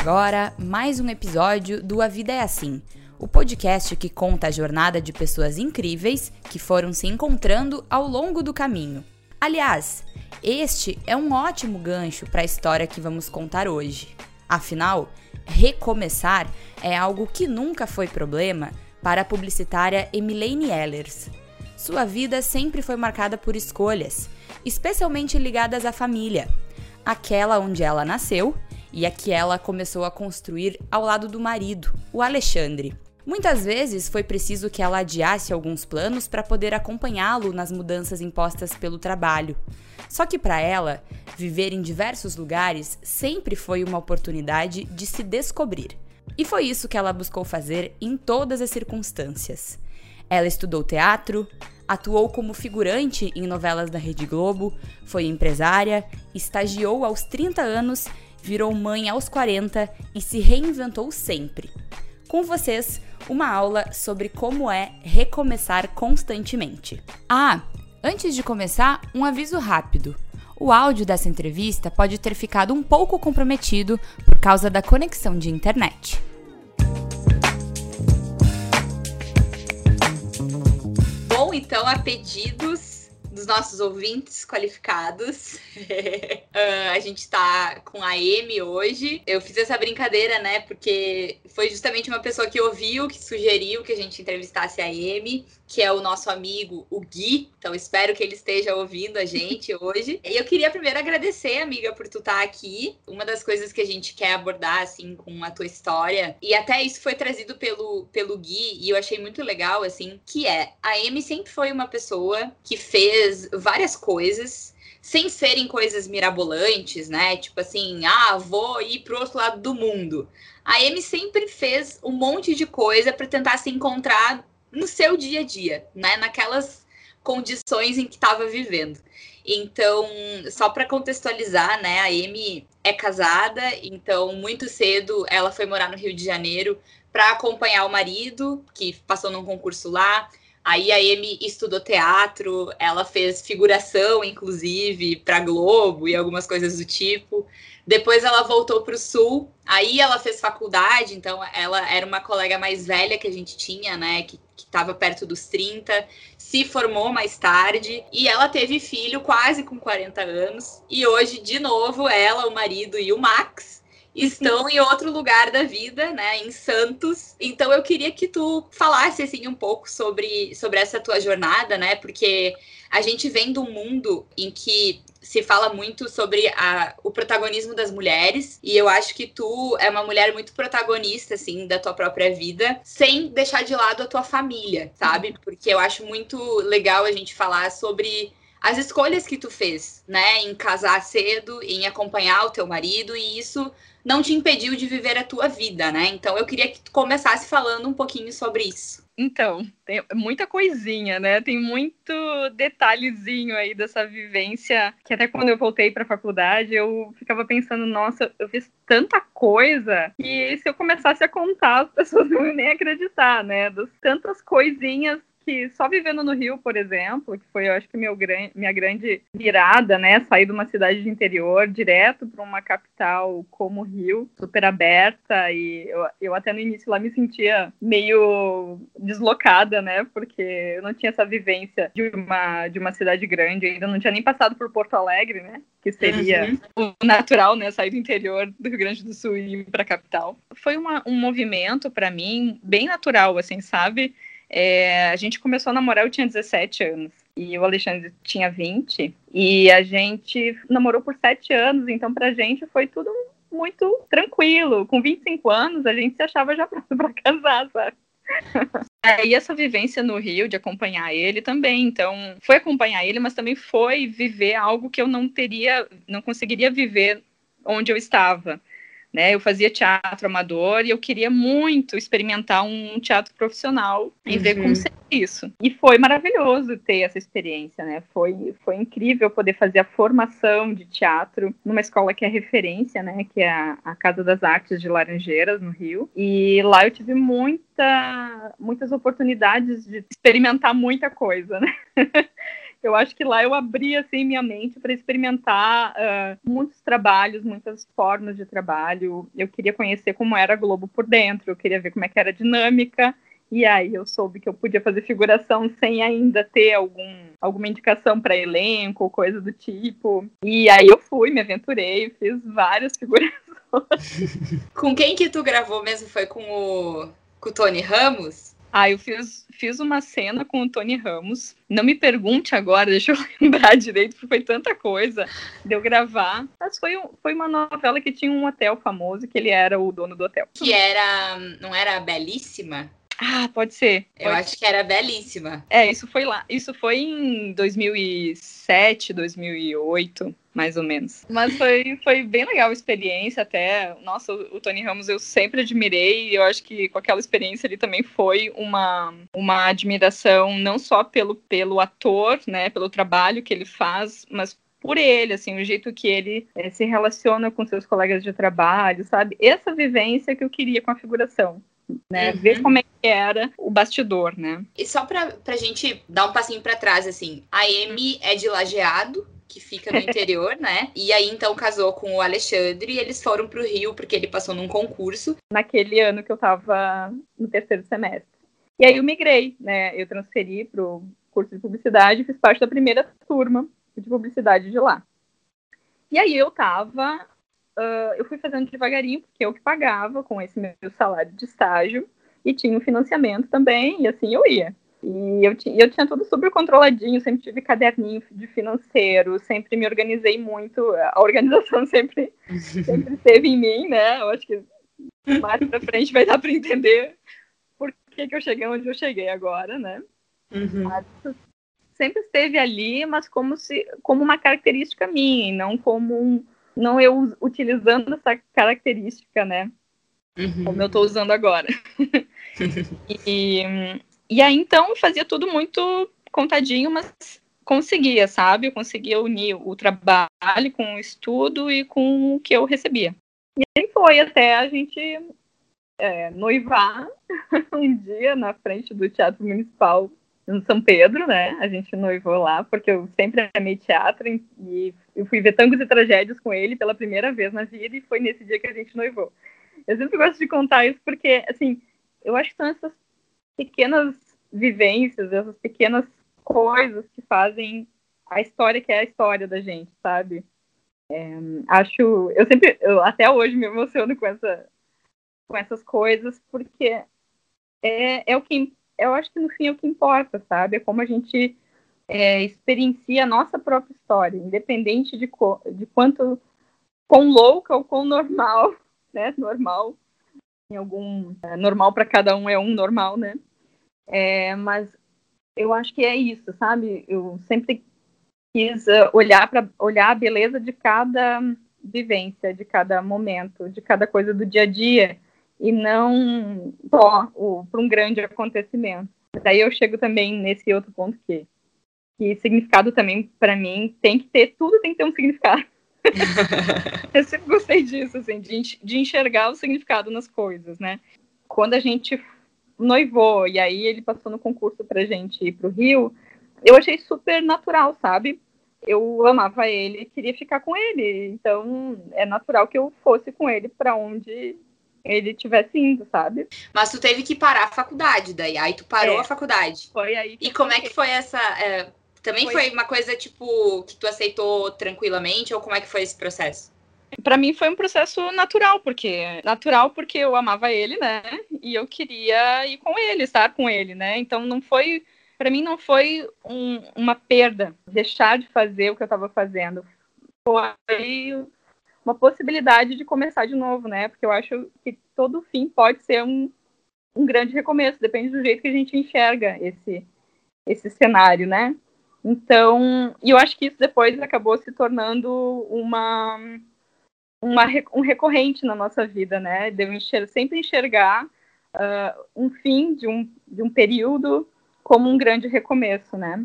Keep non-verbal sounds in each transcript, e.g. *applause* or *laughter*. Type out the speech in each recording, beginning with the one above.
agora mais um episódio do A Vida é Assim, o podcast que conta a jornada de pessoas incríveis que foram se encontrando ao longo do caminho. Aliás, este é um ótimo gancho para a história que vamos contar hoje. Afinal, recomeçar é algo que nunca foi problema para a publicitária Emilene Ehlers. Sua vida sempre foi marcada por escolhas, especialmente ligadas à família, aquela onde ela nasceu e a que ela começou a construir ao lado do marido, o Alexandre. Muitas vezes foi preciso que ela adiasse alguns planos para poder acompanhá-lo nas mudanças impostas pelo trabalho. Só que para ela, viver em diversos lugares sempre foi uma oportunidade de se descobrir. E foi isso que ela buscou fazer em todas as circunstâncias. Ela estudou teatro, atuou como figurante em novelas da Rede Globo, foi empresária, estagiou aos 30 anos, virou mãe aos 40 e se reinventou sempre. Com vocês, uma aula sobre como é recomeçar constantemente. Ah, antes de começar, um aviso rápido. O áudio dessa entrevista pode ter ficado um pouco comprometido por causa da conexão de internet. Bom, então, a pedidos dos nossos ouvintes qualificados. uh, *laughs* a gente tá com a Amy hoje. Eu fiz essa brincadeira, né? Porque foi justamente uma pessoa que ouviu, que sugeriu que a gente entrevistasse a Amy, que é o nosso amigo, o Gui. Então, espero que ele esteja ouvindo a gente *laughs* hoje. E eu queria primeiro agradecer, amiga, por tu estar tá aqui. Uma das coisas que a gente quer abordar, assim, com a tua história, e até isso foi trazido pelo, pelo Gui, e eu achei muito legal, assim, que é a Amy sempre foi uma pessoa que fez fez várias coisas sem serem coisas mirabolantes, né? Tipo assim, ah, vou ir pro outro lado do mundo. A Amy sempre fez um monte de coisa para tentar se encontrar no seu dia a dia, né? Naquelas condições em que estava vivendo. Então, só para contextualizar, né, a Amy é casada, então muito cedo ela foi morar no Rio de Janeiro para acompanhar o marido, que passou num concurso lá. Aí a Amy estudou teatro, ela fez figuração, inclusive, para Globo e algumas coisas do tipo. Depois ela voltou para o Sul, aí ela fez faculdade, então ela era uma colega mais velha que a gente tinha, né, que estava perto dos 30, se formou mais tarde e ela teve filho quase com 40 anos. E hoje, de novo, ela, o marido e o Max estão em outro lugar da vida, né, em Santos. Então eu queria que tu falasse assim um pouco sobre, sobre essa tua jornada, né? Porque a gente vem de um mundo em que se fala muito sobre a, o protagonismo das mulheres e eu acho que tu é uma mulher muito protagonista assim da tua própria vida, sem deixar de lado a tua família, sabe? Porque eu acho muito legal a gente falar sobre as escolhas que tu fez, né, em casar cedo, em acompanhar o teu marido e isso não te impediu de viver a tua vida, né? Então eu queria que tu começasse falando um pouquinho sobre isso. Então, tem muita coisinha, né? Tem muito detalhezinho aí dessa vivência, que até quando eu voltei para a faculdade, eu ficava pensando, nossa, eu fiz tanta coisa que se eu começasse a contar, as pessoas *laughs* não iam nem acreditar, né? Das tantas coisinhas que só vivendo no Rio, por exemplo, que foi, eu acho que meu, minha grande virada, né? Sair de uma cidade de interior direto para uma capital como o Rio, super aberta, e eu, eu até no início lá me sentia meio deslocada, né? Porque eu não tinha essa vivência de uma, de uma cidade grande, ainda não tinha nem passado por Porto Alegre, né? Que seria uhum. o natural, né? Sair do interior do Rio Grande do Sul e ir para a capital. Foi uma, um movimento, para mim, bem natural, assim, sabe? É, a gente começou a namorar, eu tinha 17 anos. E o Alexandre tinha 20. E a gente namorou por 7 anos. Então, pra gente foi tudo muito tranquilo. Com 25 anos, a gente se achava já pronto pra casar, sabe? *laughs* É, e essa vivência no Rio de acompanhar ele também, então foi acompanhar ele, mas também foi viver algo que eu não teria, não conseguiria viver onde eu estava. Né? Eu fazia teatro amador e eu queria muito experimentar um teatro profissional e uhum. ver como uhum. seria isso. E foi maravilhoso ter essa experiência, né? Foi, foi incrível poder fazer a formação de teatro numa escola que é referência, né? Que é a, a Casa das Artes de Laranjeiras, no Rio. E lá eu tive muita, muitas oportunidades de experimentar muita coisa, né? *laughs* eu acho que lá eu abri assim minha mente para experimentar uh, muitos trabalhos, muitas formas de trabalho. Eu queria conhecer como era a Globo por dentro, eu queria ver como é que era a dinâmica. E aí eu soube que eu podia fazer figuração sem ainda ter algum, alguma indicação para elenco ou coisa do tipo. E aí eu fui, me aventurei, fiz várias *laughs* figurações. com quem que tu gravou mesmo? Foi com o, com o Tony Ramos? Ah, eu fiz, fiz uma cena com o Tony Ramos. Não me pergunte agora, *laughs* deixa eu lembrar direito, porque foi tanta coisa de eu gravar. Mas foi, foi uma novela que tinha um hotel famoso, que ele era o dono do hotel. Que era. Não era belíssima? Ah, pode ser. Eu pode acho que era belíssima. É, isso foi lá. Isso foi em 2007, 2008, mais ou menos. Mas foi, foi bem legal a experiência até. Nossa, o, Tony Ramos eu sempre admirei. E eu acho que com aquela experiência ali também foi uma, uma admiração não só pelo, pelo ator, né, pelo trabalho que ele faz, mas por ele, assim, o jeito que ele é, se relaciona com seus colegas de trabalho, sabe? Essa vivência que eu queria com a figuração né? Uhum. Ver como é que era o bastidor, né? E só pra, pra gente dar um passinho para trás, assim, a Amy é de Lajeado, que fica no interior, né? E aí então casou com o Alexandre e eles foram pro Rio porque ele passou num concurso. Naquele ano que eu tava no terceiro semestre. E aí eu migrei, né? Eu transferi pro curso de publicidade fiz parte da primeira turma de publicidade de lá. E aí eu tava uh, eu fui fazendo devagarinho, porque eu que pagava com esse meu salário de estágio, e tinha um financiamento também, e assim eu ia. E eu, eu tinha tudo super controladinho, sempre tive caderninho de financeiro, sempre me organizei muito, a organização *laughs* sempre, sempre esteve em mim, né? Eu acho que mais pra frente vai dar para entender por que, que eu cheguei onde eu cheguei agora, né? Uhum. Mas sempre esteve ali, mas como se como uma característica minha, não como um, não eu utilizando essa característica, né? Uhum. Como eu estou usando agora. *laughs* e, e aí, então, fazia tudo muito contadinho, mas conseguia, sabe? Eu conseguia unir o trabalho com o estudo e com o que eu recebia. E aí foi até a gente é, noivar *laughs* um dia na frente do Teatro Municipal no São Pedro, né? A gente noivou lá, porque eu sempre amei teatro e eu fui ver tangos e tragédias com ele pela primeira vez na vida e foi nesse dia que a gente noivou. Eu sempre gosto de contar isso porque, assim, eu acho que são essas pequenas vivências, essas pequenas coisas que fazem a história que é a história da gente, sabe? É, acho, eu sempre, eu até hoje me emociono com essa, com essas coisas porque é, é o que eu acho que no fim é o que importa, sabe? É como a gente é, experiencia a nossa própria história, independente de, de quanto quão louca ou quão normal, *laughs* né? Normal, em algum é, normal para cada um é um normal, né? É, mas eu acho que é isso, sabe? Eu sempre quis uh, olhar para olhar a beleza de cada vivência, de cada momento, de cada coisa do dia a dia e não só para um grande acontecimento. Daí eu chego também nesse outro ponto que, que significado também, para mim, tem que ter, tudo tem que ter um significado. *laughs* eu sempre gostei disso, assim, de, de enxergar o significado nas coisas, né? Quando a gente noivou e aí ele passou no concurso pra gente ir pro Rio, eu achei super natural, sabe? Eu amava ele, queria ficar com ele, então é natural que eu fosse com ele para onde ele tivesse indo, sabe? Mas tu teve que parar a faculdade daí, aí tu parou é, a faculdade. Foi aí. e como é que foi essa. É, também foi... foi uma coisa, tipo, que tu aceitou tranquilamente, ou como é que foi esse processo? Para mim foi um processo natural, porque natural porque eu amava ele, né? E eu queria ir com ele, estar com ele, né? Então não foi, para mim não foi um, uma perda deixar de fazer o que eu estava fazendo. Foi uma possibilidade de começar de novo, né? Porque eu acho que todo fim pode ser um, um grande recomeço, depende do jeito que a gente enxerga esse, esse cenário, né? Então, e eu acho que isso depois acabou se tornando uma, uma um recorrente na nossa vida, né? De eu enxer sempre enxergar uh, um fim de um, de um período como um grande recomeço, né?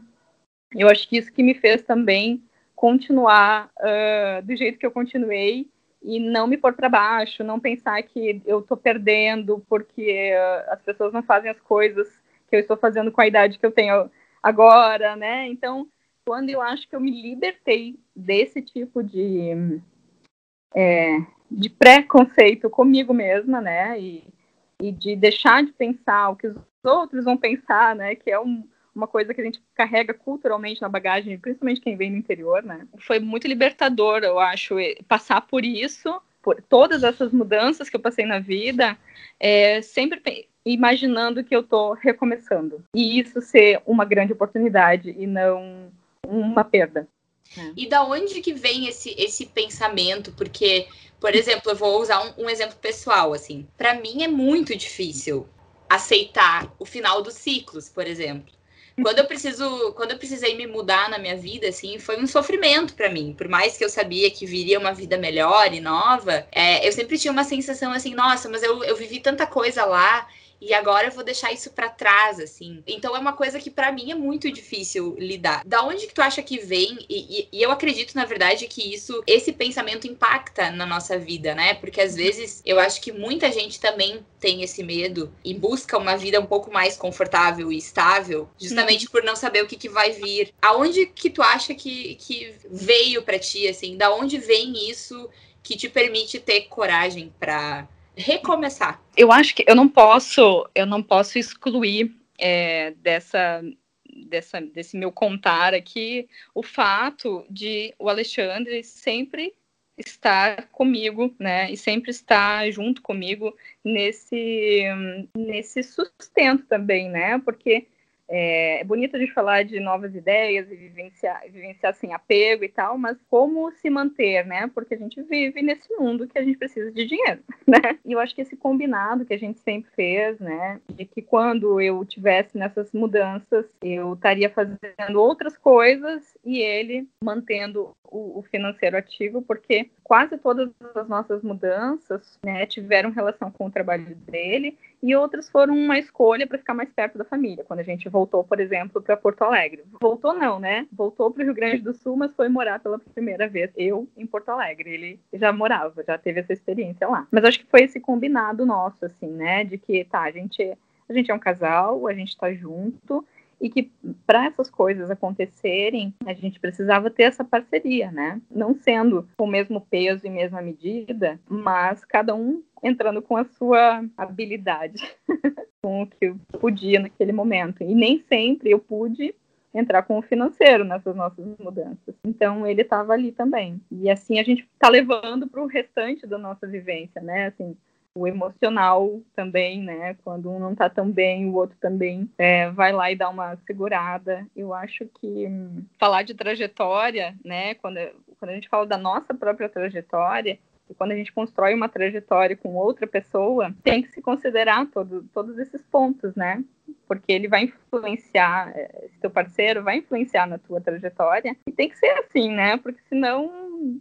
Eu acho que isso que me fez também continuar uh, do jeito que eu continuei e não me pôr para baixo, não pensar que eu estou perdendo porque uh, as pessoas não fazem as coisas que eu estou fazendo com a idade que eu tenho agora, né? Então, quando eu acho que eu me libertei desse tipo de, é, de preconceito comigo mesma, né? E, e de deixar de pensar o que os outros vão pensar, né? Que é um, uma coisa que a gente carrega culturalmente na bagagem, principalmente quem vem do interior, né? Foi muito libertador, eu acho, passar por isso, por todas essas mudanças que eu passei na vida, é, sempre imaginando que eu estou recomeçando. E isso ser uma grande oportunidade e não uma perda. É. E da onde que vem esse, esse pensamento? Porque, por exemplo, eu vou usar um, um exemplo pessoal, assim. Para mim é muito difícil aceitar o final dos ciclos, por exemplo. Quando eu preciso, quando eu precisei me mudar na minha vida, assim, foi um sofrimento para mim. Por mais que eu sabia que viria uma vida melhor e nova, é, eu sempre tinha uma sensação assim, nossa, mas eu, eu vivi tanta coisa lá e agora eu vou deixar isso para trás, assim. Então é uma coisa que para mim é muito difícil lidar. Da onde que tu acha que vem? E, e, e, eu acredito, na verdade, que isso, esse pensamento impacta na nossa vida, né? Porque às vezes eu acho que muita gente também tem esse medo e busca uma vida um pouco mais confortável e estável, justamente por não saber o que, que vai vir. Aonde que tu acha que, que veio para ti, assim? Da onde vem isso que te permite ter coragem para recomeçar. Eu acho que eu não posso, eu não posso excluir é, dessa, dessa, desse meu contar aqui o fato de o Alexandre sempre estar comigo, né, e sempre estar junto comigo nesse nesse sustento também, né, porque é, é, bonito gente falar de novas ideias e vivenciar, vivenciar sem apego e tal, mas como se manter, né? Porque a gente vive nesse mundo que a gente precisa de dinheiro, *laughs* né? E eu acho que esse combinado que a gente sempre fez, né? De que quando eu tivesse nessas mudanças, eu estaria fazendo outras coisas e ele mantendo o, o financeiro ativo, porque quase todas as nossas mudanças né, tiveram relação com o trabalho dele e outras foram uma escolha para ficar mais perto da família. Quando a gente voltou, por exemplo, para Porto Alegre. Voltou não, né? Voltou para o Rio Grande do Sul, mas foi morar pela primeira vez eu em Porto Alegre. Ele já morava, já teve essa experiência lá. Mas acho que foi esse combinado nosso, assim, né? De que, tá, a gente, a gente é um casal, a gente está junto e que para essas coisas acontecerem, a gente precisava ter essa parceria, né? Não sendo com o mesmo peso e mesma medida, mas cada um entrando com a sua habilidade, *laughs* com o que eu podia naquele momento. E nem sempre eu pude entrar com o financeiro nessas nossas mudanças. Então ele estava ali também. E assim a gente está levando para o restante da nossa vivência, né? Assim, o emocional também, né? Quando um não está tão bem, o outro também é, vai lá e dá uma segurada. Eu acho que hum, falar de trajetória, né? Quando, quando a gente fala da nossa própria trajetória, e quando a gente constrói uma trajetória com outra pessoa, tem que se considerar todo, todos esses pontos, né? Porque ele vai influenciar, é, esse teu parceiro vai influenciar na tua trajetória. E tem que ser assim, né? Porque senão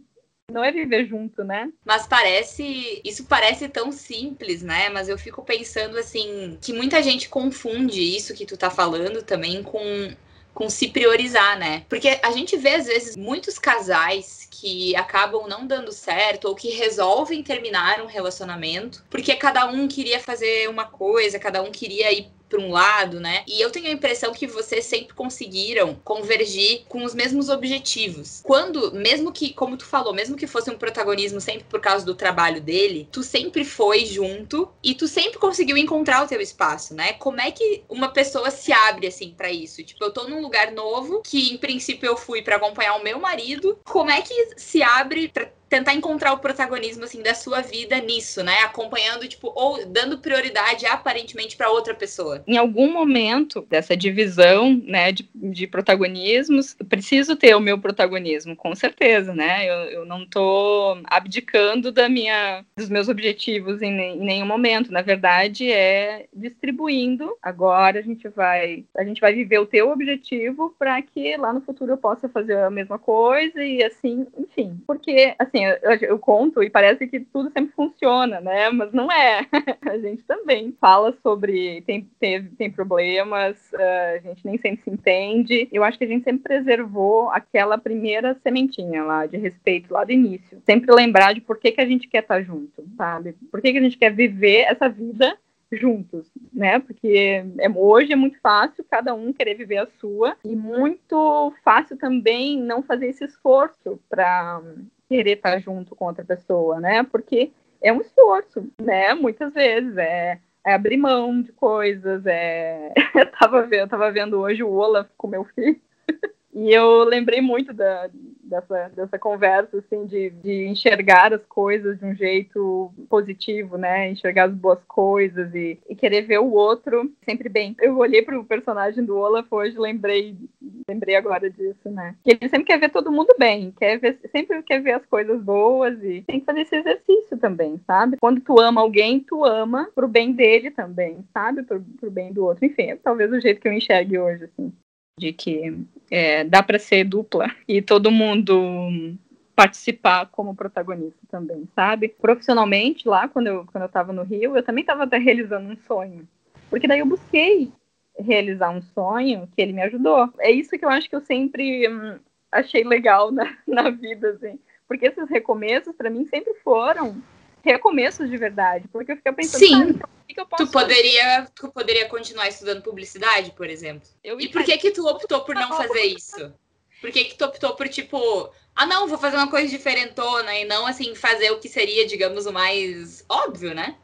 não é viver junto, né? Mas parece. Isso parece tão simples, né? Mas eu fico pensando assim, que muita gente confunde isso que tu tá falando também com com se priorizar, né? Porque a gente vê às vezes muitos casais que acabam não dando certo ou que resolvem terminar um relacionamento porque cada um queria fazer uma coisa, cada um queria ir para um lado, né? E eu tenho a impressão que vocês sempre conseguiram convergir com os mesmos objetivos. Quando, mesmo que, como tu falou, mesmo que fosse um protagonismo sempre por causa do trabalho dele, tu sempre foi junto e tu sempre conseguiu encontrar o teu espaço, né? Como é que uma pessoa se abre assim para isso? Tipo, eu tô num lugar novo que em princípio eu fui para acompanhar o meu marido. Como é que se abre para tentar encontrar o protagonismo assim da sua vida nisso, né? Acompanhando tipo ou dando prioridade aparentemente para outra pessoa. Em algum momento dessa divisão, né, de, de protagonismos, preciso ter o meu protagonismo, com certeza, né? Eu, eu não tô abdicando da minha dos meus objetivos em, em nenhum momento. Na verdade, é distribuindo. Agora a gente vai a gente vai viver o teu objetivo para que lá no futuro eu possa fazer a mesma coisa e assim, enfim, porque assim eu, eu, conto e parece que tudo sempre funciona, né? Mas não é. *laughs* a gente também fala sobre. Tem, tem, tem problemas, uh, a gente nem sempre se entende. Eu acho que a gente sempre preservou aquela primeira sementinha lá de respeito lá do início. Sempre lembrar de por que, que a gente quer estar junto, sabe? Por que, que a gente quer viver essa vida juntos, né? Porque é, hoje é muito fácil cada um querer viver a sua e muito fácil também não fazer esse esforço para querer estar junto com outra pessoa, né? Porque é um esforço, né? Muitas vezes é, é abrir mão de coisas, é... *laughs* eu, tava vendo, eu tava vendo hoje o Olaf com meu filho *laughs* e eu lembrei muito da, dessa, dessa conversa, assim, de, de enxergar as coisas de um jeito positivo, né? Enxergar as boas coisas e, e querer ver o outro sempre bem. Eu olhei para o personagem do Olaf hoje, lembrei, lembrei agora disso, né? Que ele sempre quer ver todo mundo bem, quer ver, sempre quer ver as coisas boas e tem que fazer esse exercício também, sabe? Quando tu ama alguém, tu ama pro bem dele também, sabe? Pro, pro bem do outro. Enfim, é talvez o jeito que eu enxergue hoje, assim de que é, dá para ser dupla e todo mundo participar como protagonista também, sabe? Profissionalmente, lá, quando eu, quando eu tava no Rio, eu também estava realizando um sonho. Porque daí eu busquei realizar um sonho que ele me ajudou. É isso que eu acho que eu sempre hum, achei legal na, *laughs* na vida, assim. Porque esses recomeços, para mim, sempre foram recomeços de verdade. Porque eu fiquei pensando, Sim. Então, o que, eu posso tu poderia, tu poderia continuar estudando publicidade, por exemplo. Eu e por que que tu optou por não fazer isso? Por que que tu optou por, tipo, ah, não, vou fazer uma coisa diferentona e não, assim, fazer o que seria, digamos, o mais óbvio, né?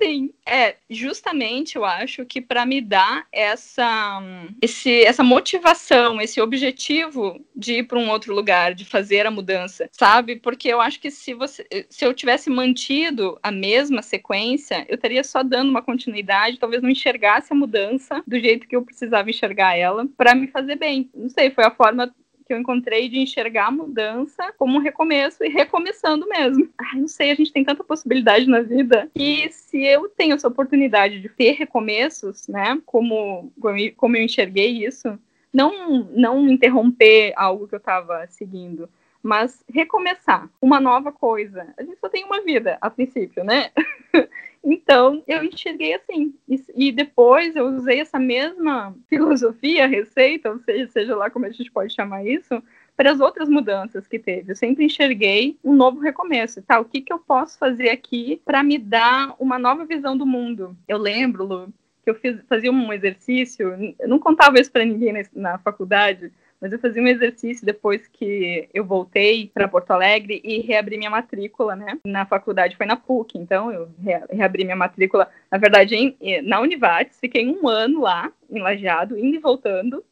Sim, é justamente eu acho que para me dar essa, esse, essa motivação, esse objetivo de ir para um outro lugar, de fazer a mudança, sabe? Porque eu acho que se você, se eu tivesse mantido a mesma sequência, eu estaria só dando uma continuidade, talvez não enxergasse a mudança do jeito que eu precisava enxergar ela para me fazer bem. Não sei, foi a forma que eu encontrei de enxergar a mudança como um recomeço e recomeçando mesmo. Ai, não sei, a gente tem tanta possibilidade na vida que se eu tenho essa oportunidade de ter recomeços, né, como, como eu enxerguei isso, não, não interromper algo que eu estava seguindo, mas recomeçar uma nova coisa. A gente só tem uma vida, a princípio, né? *laughs* Então, eu enxerguei assim. E, depois eu usei essa mesma filosofia, receita, ou seja, seja lá como a gente pode chamar isso, para as outras mudanças que teve. Eu sempre enxerguei um novo recomeço. Tá, o que, que eu posso fazer aqui para me dar uma nova visão do mundo? Eu lembro, Lu, que eu fiz, fazia um exercício, eu não contava isso para ninguém na, na faculdade, mas eu fazia um exercício depois que eu voltei para Porto Alegre e reabri minha matrícula, né? Na faculdade foi na PUC, então eu reabri minha matrícula, na verdade, em, na Univates, fiquei um ano lá, em Lajeado, indo e voltando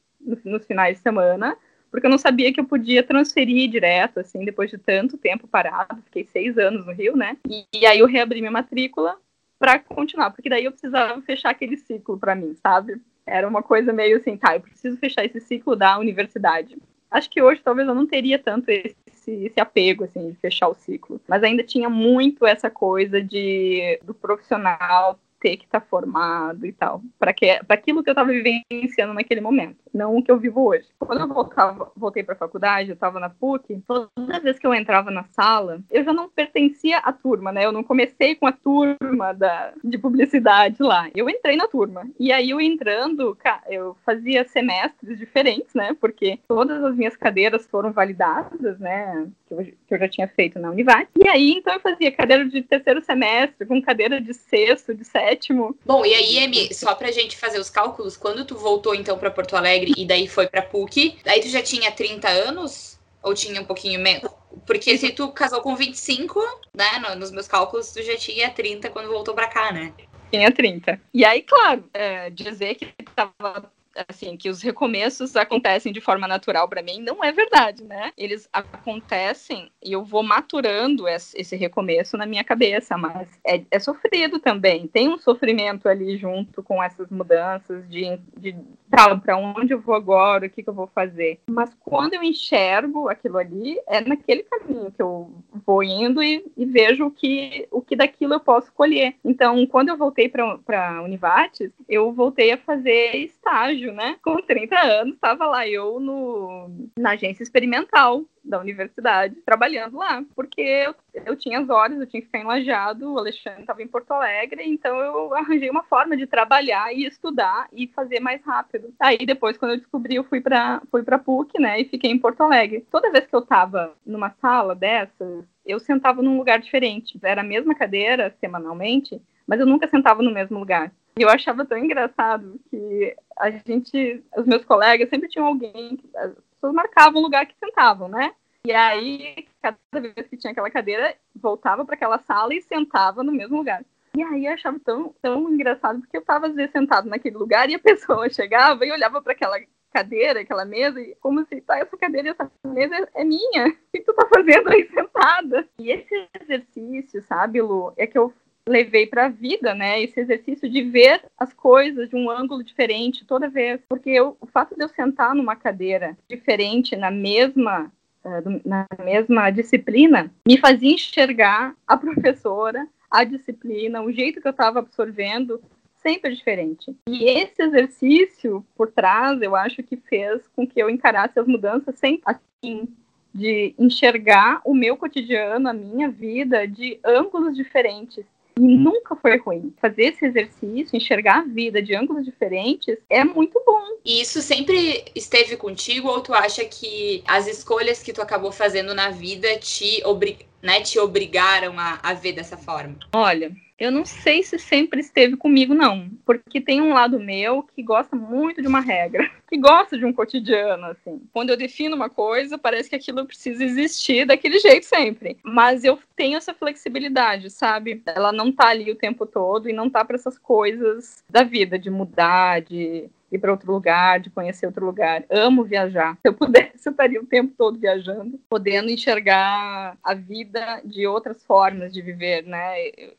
nos finais de semana, porque eu não sabia que eu podia transferir direto, assim, depois de tanto tempo parado, fiquei seis anos no Rio, né? E, e aí eu reabri minha matrícula para continuar, porque daí eu precisava fechar aquele ciclo para mim, sabe? Era uma coisa meio assim, tá, eu preciso fechar esse ciclo da universidade. Acho que hoje talvez eu não teria tanto esse, esse apego, assim, de fechar o ciclo. Mas ainda tinha muito essa coisa de do profissional ter que estar tá formado e tal, para que aquilo que eu estava vivenciando naquele momento, não o que eu vivo hoje. Quando eu voltava, voltei para a faculdade, eu estava na PUC, toda vez que eu entrava na sala, eu já não pertencia à turma, né? Eu não comecei com a turma da, de publicidade lá. Eu entrei na turma. E aí eu entrando, eu fazia semestres diferentes, né? Porque todas as minhas cadeiras foram validadas, né? Que eu, que eu já tinha feito na Univac. E aí, então, eu fazia cadeira de terceiro semestre, com cadeira de sexto, de sétimo, sétimo. Bom, e aí, Emi, só pra gente fazer os cálculos, quando tu voltou então para Porto Alegre e daí foi pra PUC, daí tu já tinha 30 anos? Ou tinha um pouquinho menos? Porque se tu casou com 25, né, nos meus cálculos, tu já tinha 30 quando voltou pra cá, né? Tinha 30. E aí, claro, é, dizer que tava assim, que os recomeços acontecem de forma natural para mim, não é verdade, né? Eles acontecem e eu vou maturando esse recomeço na minha cabeça, mas é, é sofrido também. Tem um sofrimento ali junto com essas mudanças de, de para onde eu vou agora, o que, que eu vou fazer. Mas quando eu enxergo aquilo ali, é naquele caminho que eu vou indo e, e vejo o que, o que daquilo eu posso colher. Então, quando eu voltei para Univates, eu voltei a fazer estágio né? Com 30 anos, estava lá eu no, na agência experimental da universidade, trabalhando lá, porque eu, eu tinha as horas, eu tinha que ficar enlajado, o Alexandre estava em Porto Alegre, então eu arranjei uma forma de trabalhar e estudar e fazer mais rápido. Aí depois, quando eu descobri, eu fui para fui para PUC, né, e fiquei em Porto Alegre. Toda vez que eu estava numa sala dessas, eu sentava num lugar diferente. Era a mesma cadeira semanalmente, mas eu nunca sentava no mesmo lugar. Eu achava tão engraçado que a gente, os meus colegas sempre tinham alguém, as pessoas marcavam o lugar que sentavam, né? E aí, cada vez que tinha aquela cadeira, voltava para aquela sala e sentava no mesmo lugar. E aí eu achava tão, tão engraçado, porque eu estava às vezes sentado naquele lugar e a *laughs* pessoa chegava e olhava para aquela cadeira, aquela mesa, e como se tá, essa cadeira e essa mesa é minha. *laughs* O que tu tá fazendo aí sentada? E esse exercício, sabe, Lu, é que eu levei para a vida, né? Esse exercício de ver as coisas de um ângulo diferente toda vez, porque eu, o fato de eu sentar numa cadeira diferente na mesma uh, na mesma disciplina me fazia enxergar a *laughs* professora, a disciplina, o jeito que eu estava absorvendo sempre diferente. E esse exercício por trás, eu acho que fez com que eu encarasse as mudanças sempre assim, de enxergar o meu cotidiano, a minha vida de ângulos diferentes. E nunca foi ruim. Fazer esse exercício, enxergar a vida de ângulos diferentes, é muito bom. E isso sempre esteve contigo ou tu acha que as escolhas que tu acabou fazendo na vida te, obri né, te obrigaram a, a ver dessa forma? Olha, eu não sei se sempre esteve comigo, não. Porque tem um lado meu que gosta muito de uma regra, *laughs* que gosta de um cotidiano, assim. Quando eu defino uma coisa, parece que aquilo precisa existir daquele jeito sempre. Mas eu tenho essa flexibilidade, sabe? Ela não tá ali o tempo todo e não tá para essas coisas da vida, de mudar, de ir para outro lugar, de conhecer outro lugar. Amo viajar. Se eu pudesse, eu estaria o tempo todo viajando, podendo enxergar a vida de outras formas de viver, né?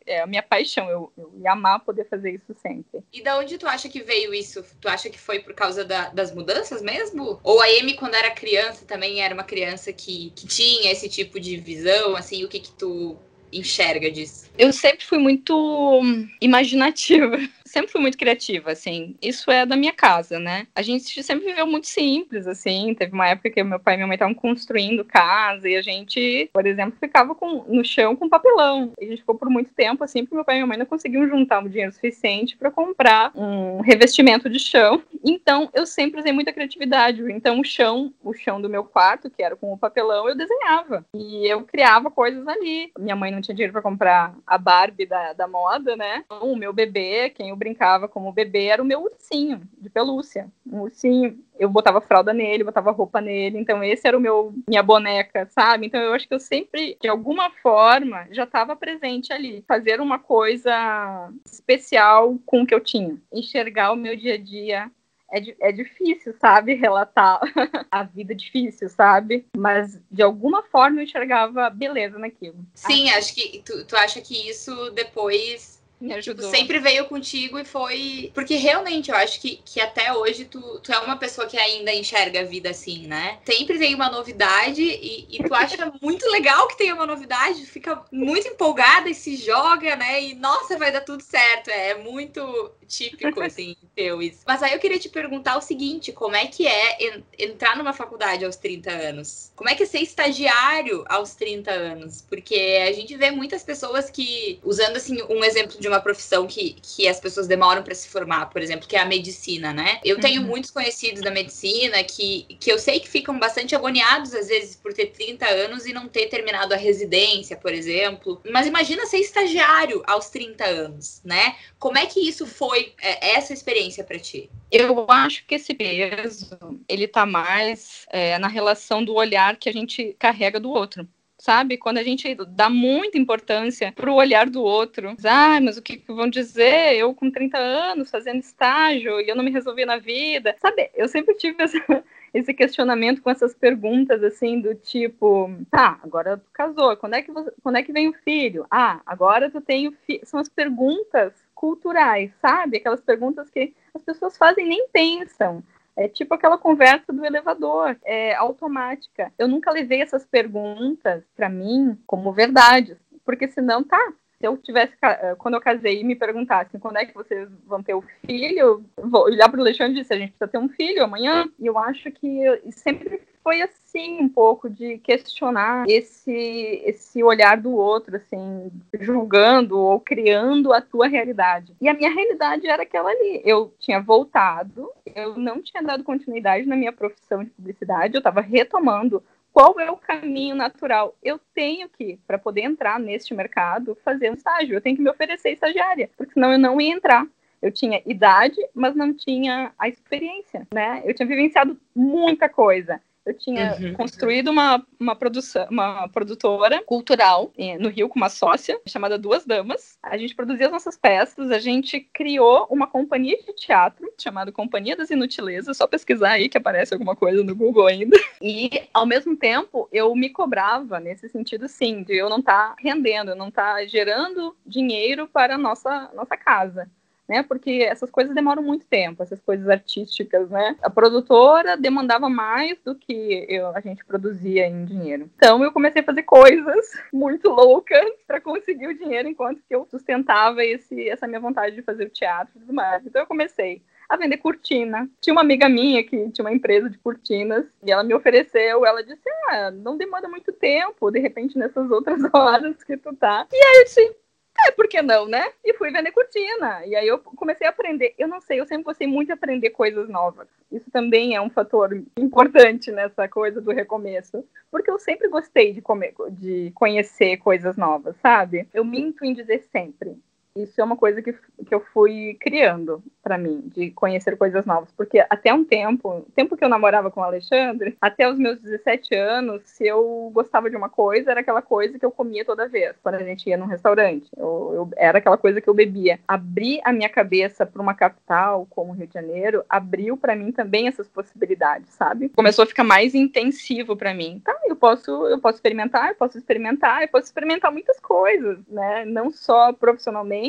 É a minha paixão. Eu, eu ia amar poder fazer isso sempre. E da onde tu acha que veio isso? Tu acha que foi por causa da, das mudanças mesmo? Ou a Amy, quando era criança, também era uma criança que, que tinha esse tipo de visão? Assim, o que que tu enxerga disso? Eu sempre fui muito imaginativa sempre fui muito criativa, assim. Isso é da minha casa, né? A gente sempre viveu muito simples, assim. Teve uma época que meu pai e minha mãe estavam construindo casa e a gente, por exemplo, ficava com, no chão com papelão. E a gente ficou por muito tempo, assim, porque meu pai e minha mãe não conseguiam juntar um dinheiro suficiente para comprar um revestimento de chão. Então, eu sempre usei muita criatividade. Então, o chão, o chão do meu quarto, que era com o papelão, eu desenhava. E eu criava coisas ali. Minha mãe não tinha dinheiro para comprar a Barbie da, da moda, né? Então, o meu bebê, quem eu brincava como bebê era o meu ursinho de pelúcia. Um ursinho. Eu botava fralda nele, botava roupa nele. Então, esse era o meu minha boneca, sabe? Então, eu acho que eu sempre, de alguma forma, já estava presente ali. Fazer uma coisa especial com o que eu tinha. Enxergar o meu dia a dia é, é, difícil, sabe, relatar *laughs* a vida difícil, sabe? Mas de alguma forma eu enxergava beleza naquilo. Sim, acho que tu, tu acha que isso depois me ajudou. Tipo, sempre veio contigo e foi. Porque realmente eu acho que, que até hoje tu, tu é uma pessoa que ainda enxerga a vida assim, né? Sempre tem uma novidade e, e tu acha *laughs* muito legal que tem uma novidade, fica muito empolgada e se joga, né? E nossa, vai dar tudo certo. É, é muito típico, *laughs* assim, teu isso. Mas aí eu queria te perguntar o seguinte: como é que é entrar numa faculdade aos 30 anos? Como é que é ser estagiário aos 30 anos? Porque a gente vê muitas pessoas que, usando assim, um exemplo de uma profissão que, que as pessoas demoram para se formar, por exemplo, que é a medicina, né? Eu tenho uhum. muitos conhecidos da medicina que, que eu sei que ficam bastante agoniados, às vezes, por ter 30 anos e não ter terminado a residência, por exemplo. Mas imagina ser estagiário aos 30 anos, né? Como é que isso foi, é, essa experiência para ti? Eu acho que esse peso, ele tá mais é, na relação do olhar que a gente carrega do outro sabe? Quando a gente dá muita importância para o olhar do outro. Ah, mas o que vão dizer? Eu com 30 anos fazendo estágio e eu não me resolvi na vida. Sabe, eu sempre tive essa, *laughs* esse questionamento com essas perguntas assim do tipo, tá, agora tu casou, quando é que você, quando é que vem o filho? Ah, agora tu tem o filho. São as perguntas culturais, sabe? Aquelas perguntas que as pessoas fazem nem pensam. É tipo aquela conversa do elevador, é automática. Eu nunca levei essas perguntas para mim como verdades, porque senão tá, Se eu tivesse, eh, quando eu casei e me perguntassem quando é que vocês vão ter o filho, eu vou olhar para o Alexandre e dizer, a gente precisa ter um filho amanhã. E eu acho que sempre foi assim um pouco de questionar esse esse olhar do outro, assim, julgando ou criando a tua realidade. E a minha realidade era aquela ali. Eu tinha voltado, eu não tinha dado continuidade na minha profissão de publicidade, eu estava retomando qual é o caminho natural? Eu tenho que, para poder entrar neste mercado, fazer um estágio. Eu tenho que me oferecer estagiária, porque senão eu não ia entrar. Eu tinha idade, mas não tinha a experiência, né? Eu tinha vivenciado muita coisa. Eu tinha uhum. construído uma, uma, produção, uma produtora cultural eh, no Rio com uma sócia chamada Duas Damas. A gente produzia as nossas peças, a gente criou uma companhia de teatro chamada Companhia das Inutilezas. Só pesquisar aí que aparece alguma coisa no Google ainda. E, ao mesmo tempo, eu me cobrava nesse sentido, sim, de eu não estar tá rendendo, eu não estar tá gerando dinheiro para a nossa, nossa casa né? Porque essas coisas demoram muito tempo, essas coisas artísticas, né? A produtora demandava mais do que eu, a gente produzia em dinheiro. Então eu comecei a fazer coisas muito loucas para conseguir o dinheiro enquanto que eu sustentava esse, essa minha vontade de fazer o teatro e tudo mais. Então eu comecei a vender cortina. Tinha uma amiga minha que tinha uma empresa de cortinas e ela me ofereceu, ela disse: "Ah, não demanda muito tempo, de repente nessas outras *laughs* horas que tu tá". E aí eu disse: é, por que não, né? E fui vender cortina. E aí eu comecei a aprender. Eu não sei, eu sempre gostei muito de aprender coisas novas. Isso também é um fator importante nessa coisa do recomeço. Porque eu sempre gostei de, comer, de conhecer coisas novas, sabe? Eu minto em dizer sempre isso é uma coisa que, que eu fui criando para mim, de conhecer coisas novas. Porque até um tempo, tempo que eu namorava com o Alexandre, até os meus 17 anos, se eu gostava de uma coisa, era aquela coisa que eu comia toda vez, quando a gente ia num restaurante. Eu, eu era aquela coisa que eu bebia. Abrir a minha cabeça para uma capital como Rio de Janeiro abriu para mim também essas possibilidades, sabe? Começou a ficar mais intensivo para mim. Tá, eu posso, eu posso experimentar, eu posso experimentar, eu posso experimentar muitas coisas, né? Não só profissionalmente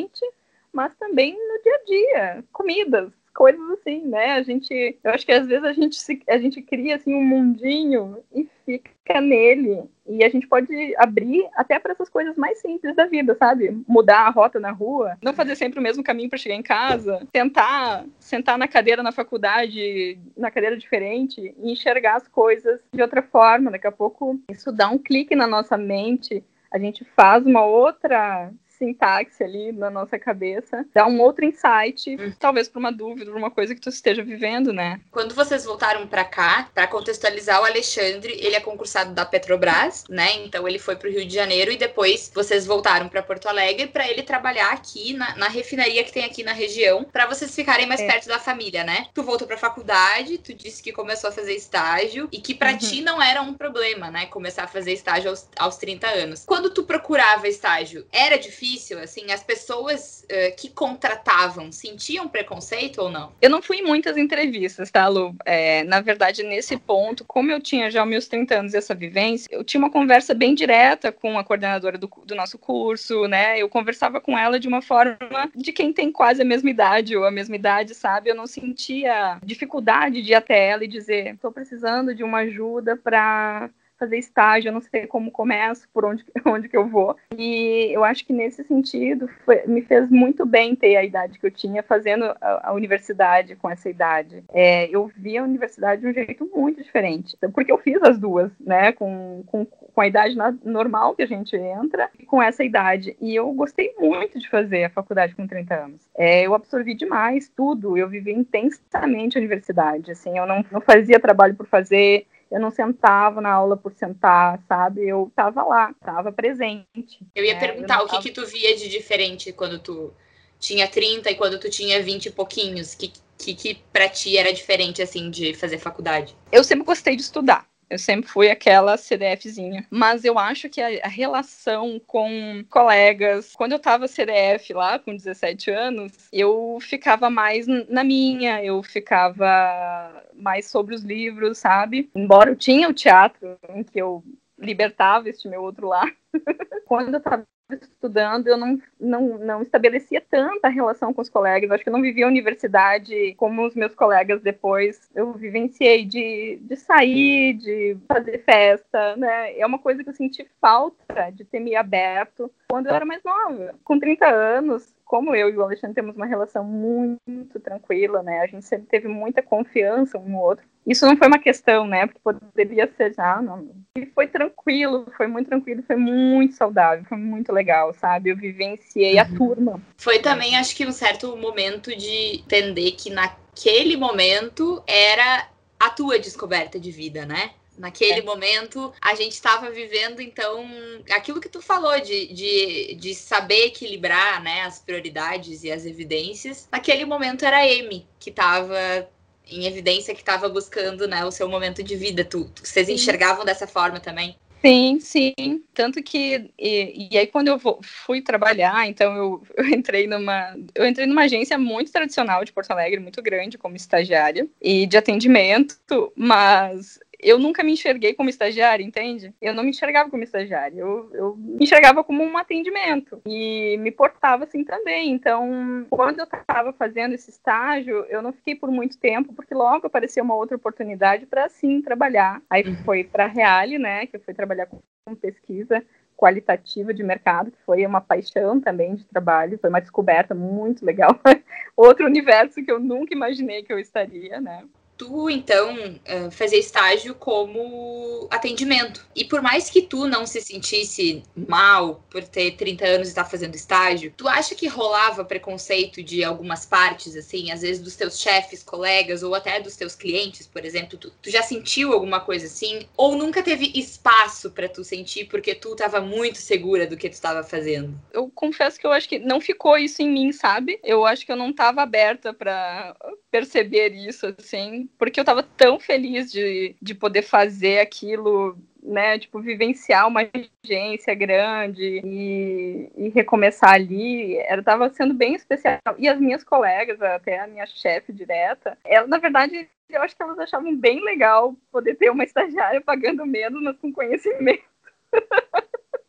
mas também no dia a dia, comidas, coisas assim, né? A gente, eu acho que às vezes a gente se, a gente cria assim um mundinho e fica nele e a gente pode abrir até para essas coisas mais simples da vida, sabe? Mudar a rota na rua, não fazer sempre o mesmo caminho para chegar em casa, tentar sentar na cadeira na faculdade, na cadeira diferente e enxergar as coisas de outra forma. Daqui a pouco isso dá um clique na nossa mente, a gente faz uma outra sintaxe ali na nossa cabeça, dá um outro insight, hum. talvez para uma dúvida, para uma coisa que tu esteja vivendo, né? Quando vocês voltaram para cá, para contextualizar o Alexandre, ele é concursado da Petrobras, né? Então ele foi para o Rio de Janeiro e depois vocês voltaram para Porto Alegre para ele trabalhar aqui na, na, refinaria que tem aqui na região, para vocês ficarem mais é. perto da família, né? Tu voltou para faculdade, tu disse que começou a fazer estágio e que para uhum. ti não era um problema, né? Começar a fazer estágio aos, aos 30 anos. Quando tu procurava estágio, era difícil difícil, assim, as pessoas uh, que contratavam sentiam preconceito ou não? Eu não fui em muitas entrevistas, tá, Lu? É, na verdade, nesse ponto, como eu tinha já meus 30 anos essa vivência, eu tinha uma conversa bem direta com a coordenadora do, do nosso curso, né? Eu conversava com ela de uma forma de quem tem quase a mesma idade ou a mesma idade, sabe? Eu não sentia dificuldade de ir até ela e dizer, estou precisando de uma ajuda para fazer estágio, eu não sei como começo, por onde, *laughs* onde que eu vou. E eu acho que nesse sentido foi, me fez muito bem ter a idade que eu tinha fazendo a, a universidade com essa idade. É, eu vi a universidade de um jeito muito diferente, porque eu fiz as duas, né, com, com, com a idade na, normal que a gente entra e com essa idade. E eu gostei muito de fazer a faculdade com 30 anos. É, eu absorvi demais tudo, eu vivi intensamente a universidade, assim, eu não, não fazia trabalho por fazer, eu não sentava na aula por sentar, sabe? Eu tava lá, tava presente. Eu ia né? perguntar eu o que que tu via de diferente quando tu tinha 30 e quando tu tinha 20 e pouquinhos. O que, que, que pra ti era diferente, assim, de fazer faculdade? Eu sempre gostei de estudar. Eu sempre fui aquela CDFzinha. Mas eu acho que a, relação com colegas, quando eu tava CDF lá, com 17 anos, eu ficava mais na minha, eu ficava mais sobre os livros, sabe? Embora eu tinha o teatro em que eu libertava este meu outro lado. *laughs* quando eu tava estudando, eu não, não, não estabelecia tanta relação com os colegas. Acho que eu não vivia a universidade como os meus colegas depois. Eu vivenciei de, de sair, de fazer festa, né? É uma coisa que eu senti falta de ter me aberto quando eu era mais nova. Com 30 anos, como eu e o Alexandre temos uma relação muito tranquila, né? A gente sempre teve muita confiança um no outro. Isso não foi uma questão, né? Porque poderia ser já, não. E foi tranquilo, foi muito tranquilo, foi muito saudável, foi muito legal, sabe? Eu vivenciei a uhum. turma. Foi também, acho que um certo momento de entender que naquele momento era a tua descoberta de vida, né? Naquele é. momento, a gente estava vivendo, então, aquilo que tu falou, de, de, de saber equilibrar né, as prioridades e as evidências. Naquele momento era a Amy que estava em evidência, que estava buscando né, o seu momento de vida. Tu, vocês enxergavam dessa forma também? Sim, sim. Tanto que e, e aí quando eu vou, fui trabalhar, então eu, *laughs* eu, entrei numa eu entrei numa agência muito tradicional de Porto Alegre, muito grande como estagiária e de atendimento, mas eu nunca me enxerguei como estagiária, entende? Eu não me enxergava como estagiária, eu, eu me enxergava como um atendimento e me portava assim também. Então, quando eu estava fazendo esse estágio, eu não fiquei por muito tempo, porque logo apareceu uma outra oportunidade para sim trabalhar. Aí uhum. foi para a Reale, né, que eu fui trabalhar com pesquisa qualitativa de mercado, que foi uma paixão também de trabalho, foi uma descoberta muito legal. *laughs* Outro universo que eu nunca imaginei que eu estaria, né? Tu então eh, fazia estágio como atendimento. E por mais que tu não se sentisse mal por ter 30 anos e estar tá fazendo estágio, tu acha que rolava preconceito de algumas partes, assim, às vezes dos teus chefes, colegas, ou até dos teus clientes, por exemplo? Tu, tu já sentiu alguma coisa assim? Ou nunca teve espaço para tu sentir porque tu estava muito segura do que tu estava fazendo? Eu confesso que eu acho que não ficou isso em mim, sabe? Eu acho que eu não estava aberta para perceber isso, assim porque eu estava tão feliz de, de poder fazer aquilo, né? Tipo, vivenciar uma agência grande e, e recomeçar ali. Era, tava sendo bem especial. E as minhas colegas, até a minha chefe direta, ela, na verdade, eu acho que elas achavam bem legal poder ter uma estagiária pagando menos, mas com conhecimento. *laughs*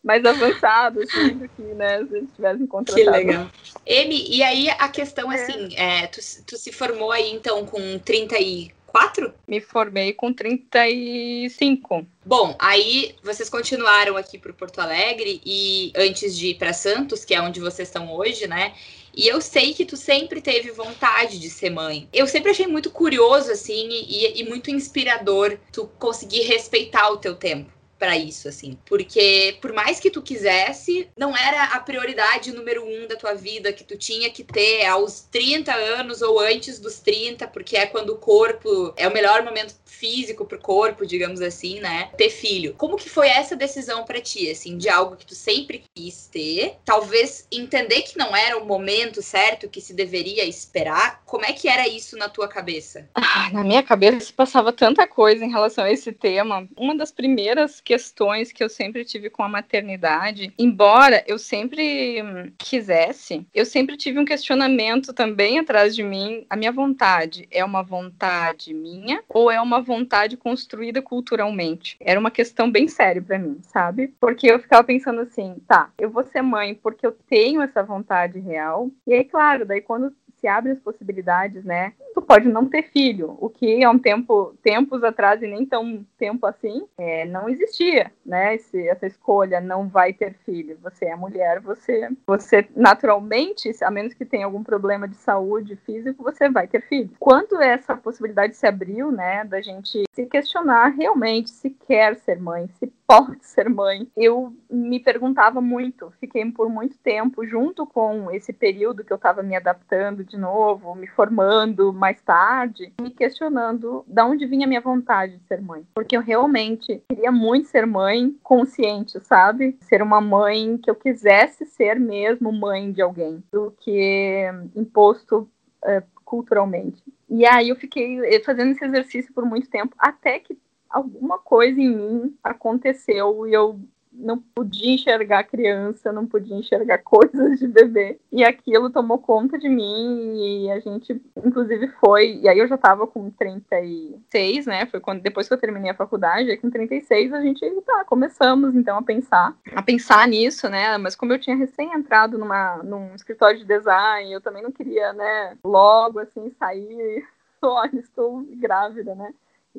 mais avançado, assim, do que, né, se eles tivessem contratado. Que legal. Amy, e aí a questão, é. assim, é, tu, tu se formou aí, então, com 30 e quatro? Me formei com 35. Bom, aí vocês continuaram aqui para Porto Alegre e antes de ir para Santos, que é onde vocês estão hoje, né? E eu sei que tu sempre teve vontade de ser mãe. Eu sempre achei muito curioso, assim, e, e muito inspirador tu conseguir respeitar o teu tempo para isso, assim. Porque por mais que tu quisesse, não era a prioridade número um da tua vida que tu tinha que ter aos 30 anos ou antes dos 30, porque é quando o corpo é o melhor momento físico pro corpo, digamos assim, né? Ter filho. Como que foi essa decisão para ti, assim, de algo que tu sempre quis ter? Talvez entender que não era o momento certo que se deveria esperar. Como é que era isso na tua cabeça? Ah, na minha cabeça passava tanta coisa em relação a esse tema. Uma das primeiras questões que eu sempre tive com a maternidade, embora eu sempre quisesse, eu sempre tive um questionamento também atrás de mim. A minha vontade é uma vontade minha ou é uma vontade construída culturalmente? Era uma questão bem séria para mim, sabe? Porque eu ficava pensando assim, tá, eu vou ser mãe porque eu tenho essa vontade real. E aí, claro, daí quando se abre as possibilidades, né? Tu pode não ter filho, o que há um tempo, tempos atrás e nem tão tempo assim, é, não existia, né? Esse, essa escolha não vai ter filho. Você é mulher, você, você naturalmente, a menos que tenha algum problema de saúde físico, você vai ter filho. Quando essa possibilidade se abriu, né, da gente se questionar realmente se quer ser mãe, se pode ser mãe. Eu me perguntava muito, fiquei por muito tempo junto com esse período que eu estava me adaptando de novo, me formando mais tarde, me questionando de onde vinha a minha vontade de ser mãe. Porque eu realmente queria muito ser mãe consciente, sabe? Ser uma mãe que eu quisesse ser mesmo mãe de alguém, do que imposto é, culturalmente. E aí eu fiquei fazendo esse exercício por muito tempo, até que alguma coisa em mim aconteceu e eu não podia enxergar criança, não podia enxergar *laughs* coisas de bebê. E aquilo tomou conta de mim e a gente, inclusive, foi. E aí eu já tava com 36, né? Foi quando depois que eu terminei a faculdade, aí com 36 a gente, tá, começamos então a pensar, a pensar nisso, né? Mas como eu tinha recém entrado numa, num escritório de design, eu também não queria, né, logo assim sair, *laughs* olha, estou grávida, né?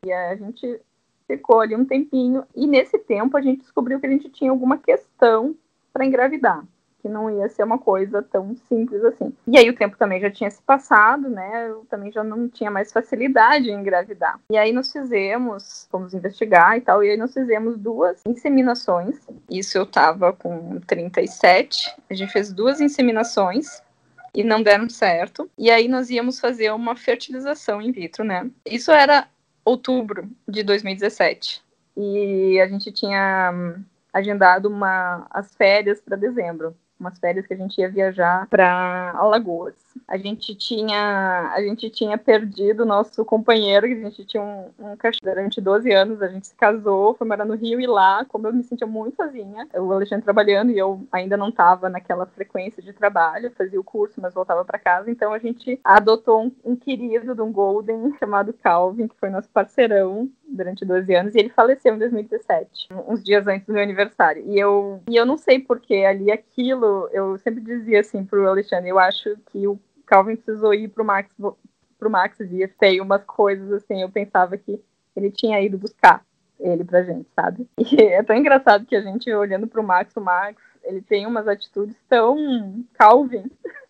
E a gente ficou ali um tempinho e nesse tempo a gente descobriu que a gente tinha alguma questão para engravidar, que não ia ser uma coisa tão simples assim. E aí o tempo também já tinha se passado, né? Eu também já não tinha mais facilidade em engravidar. E aí nós fizemos, fomos investigar e tal, e aí nós fizemos duas inseminações. Isso eu tava com 37. A gente fez duas inseminações e não deram certo. E aí nós íamos fazer uma fertilização in vitro, né? Isso era outubro de 2017. E a gente tinha hum, agendado uma, as férias para dezembro umas férias que a gente ia viajar para Alagoas. A gente tinha a gente tinha perdido nosso companheiro, que a gente tinha um, um cachorro durante 12 anos, a gente se casou, foi morar no Rio e lá, como eu me sentia muito sozinha, o Alexandre trabalhando e eu ainda não estava naquela frequência de trabalho, fazia o curso, mas voltava para casa, então a gente adotou um, um querido de um Golden chamado Calvin, que foi nosso parceirão, durante 12 anos e ele faleceu em 2017, uns dias antes do meu aniversário. E eu, e eu não sei porque ali aquilo, eu sempre dizia assim pro Alexandre, eu acho que o Calvin precisou ir pro Max pro Max via tem umas coisas assim, eu pensava que ele tinha ido buscar ele pra gente, sabe? *laughs* E é tão engraçado que a gente olhando pro Max, o Max, ele tem umas atitudes tão Calvin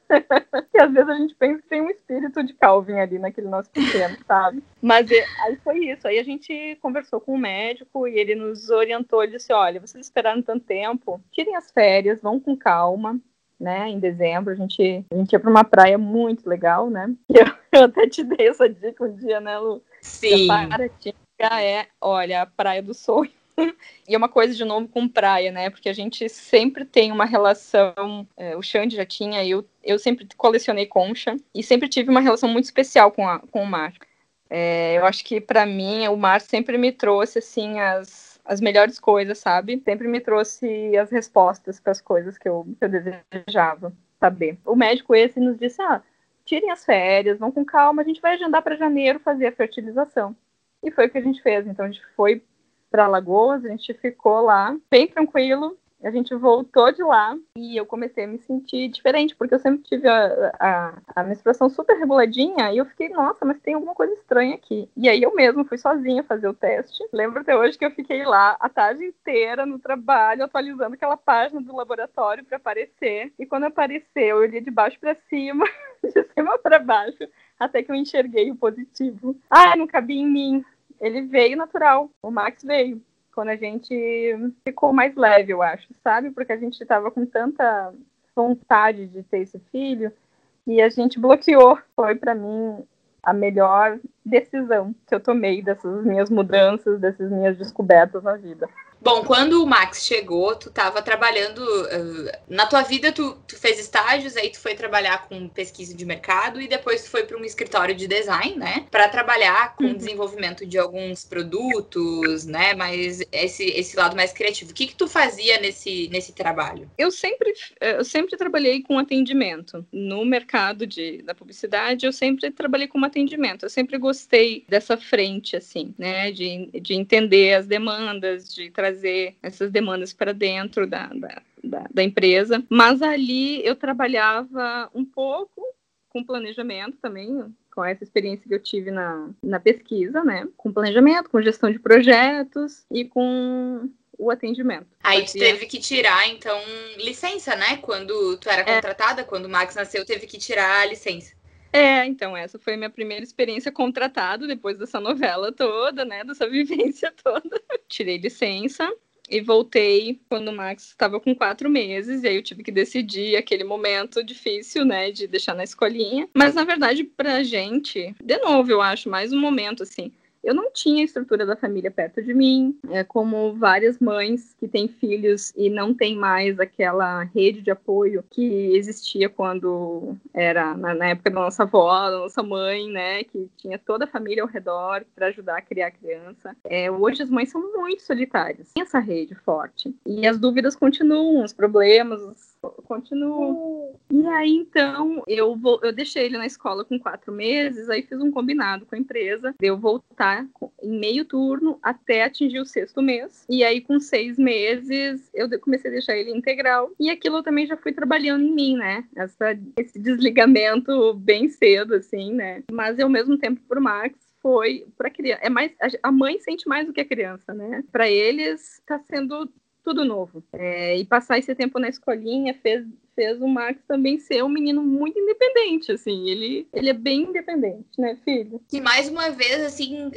*laughs* que às vezes a gente pensa que tem um espírito de Calvin ali naquele nosso pequeno, sabe? Mas é, aí foi isso. Aí a gente conversou com o médico e ele nos orientou. Ele disse: olha, vocês esperaram tanto tempo, tirem as férias, vão com calma. Né, em dezembro, a gente, a gente ia para uma praia muito legal, né? *laughs* Eu, eu até te dei essa dica um dia, né, Lu? Sim. Paratinga é, olha, a praia do sonho e é uma coisa de novo com praia, né? Porque a gente sempre tem uma relação. É, o Xande já tinha, eu, eu sempre colecionei concha e sempre tive uma relação muito especial com, a, com o mar. É, eu acho que para mim o mar sempre me trouxe assim as, as melhores coisas, sabe? Sempre me trouxe as respostas para as coisas que eu, que eu desejava saber. O médico esse nos disse: ah, tirem as férias, vão com calma, a gente vai agendar para janeiro fazer a fertilização. E foi o que a gente fez. Então a gente foi para Lagoas, a gente ficou lá bem tranquilo. A gente voltou de lá e eu comecei a me sentir diferente, porque eu sempre tive a, a, a menstruação super reguladinha e eu fiquei, nossa, mas tem alguma coisa estranha aqui. E aí eu mesmo fui sozinha fazer o teste. Lembro até hoje que eu fiquei lá a tarde inteira no trabalho, atualizando aquela página do laboratório para aparecer. E quando apareceu, eu olhei de baixo para cima, *laughs* de cima para baixo, até que eu enxerguei o positivo. Ah, não cabia em mim ele veio natural. O Max veio. Quando a gente ficou mais leve, eu acho, sabe? Porque a gente estava com tanta vontade de ter esse filho e a gente bloqueou. Foi para mim a melhor decisão que eu tomei dessas minhas mudanças, dessas minhas descobertas na vida. Bom, quando o Max chegou, tu estava trabalhando. Uh, na tua vida, tu, tu, fez estágios, aí tu foi trabalhar com pesquisa de mercado e depois tu foi para um escritório de design, né? Para trabalhar com uhum. desenvolvimento de alguns produtos, né? Mas esse, esse lado mais criativo. O que, que tu fazia nesse, nesse trabalho? Eu sempre, eu sempre trabalhei com atendimento. No mercado de, da publicidade, eu sempre trabalhei com atendimento. Eu sempre gostei dessa frente, assim, né? De, de entender as demandas, de trazer trazer essas demandas para dentro da, da, da, da empresa. Mas ali eu trabalhava um pouco com planejamento também, com essa experiência que eu tive na, na pesquisa, né? Com planejamento, com gestão de projetos e com o atendimento. Aí tu teve que tirar, então, licença, né? Quando tu era é. contratada, é. quando o Max nasceu, teve que tirar a licença. É, então, essa foi minha primeira experiência contratada depois dessa novela toda, né? Dessa *laughs* vivência toda. Tirei licença e voltei quando o Max estava com quatro meses, e aí eu tive que decidir aquele momento difícil, né, de deixar na escolinha. Mas na verdade, pra gente, de novo, eu acho mais um momento assim. Eu não tinha a estrutura da família perto de mim, é como várias mães que têm filhos e não tem mais aquela rede de apoio que existia quando era na, na época da nossa avó, da nossa mãe, né, que tinha toda a família ao redor para ajudar a criar a criança. É, hoje as mães são muito solitárias, tem essa rede forte e as dúvidas continuam, os problemas continuam. E aí, então, eu, vou, eu deixei ele na escola com quatro meses, aí fiz um combinado com a empresa de eu voltar em meio turno até atingir o sexto mês. E aí, com seis meses, eu comecei a deixar ele integral. E aquilo eu também já fui trabalhando em mim, né? Essa, esse desligamento bem cedo, assim, né? Mas ao mesmo tempo, por Max, foi para criança. É mais a mãe sente mais do que a criança, né? Para eles está sendo tudo novo. É, e passar esse tempo na escolinha fez, fez o Max também ser um menino muito independente, assim. Ele, ele é bem independente, né, filho? Que mais uma vez, assim,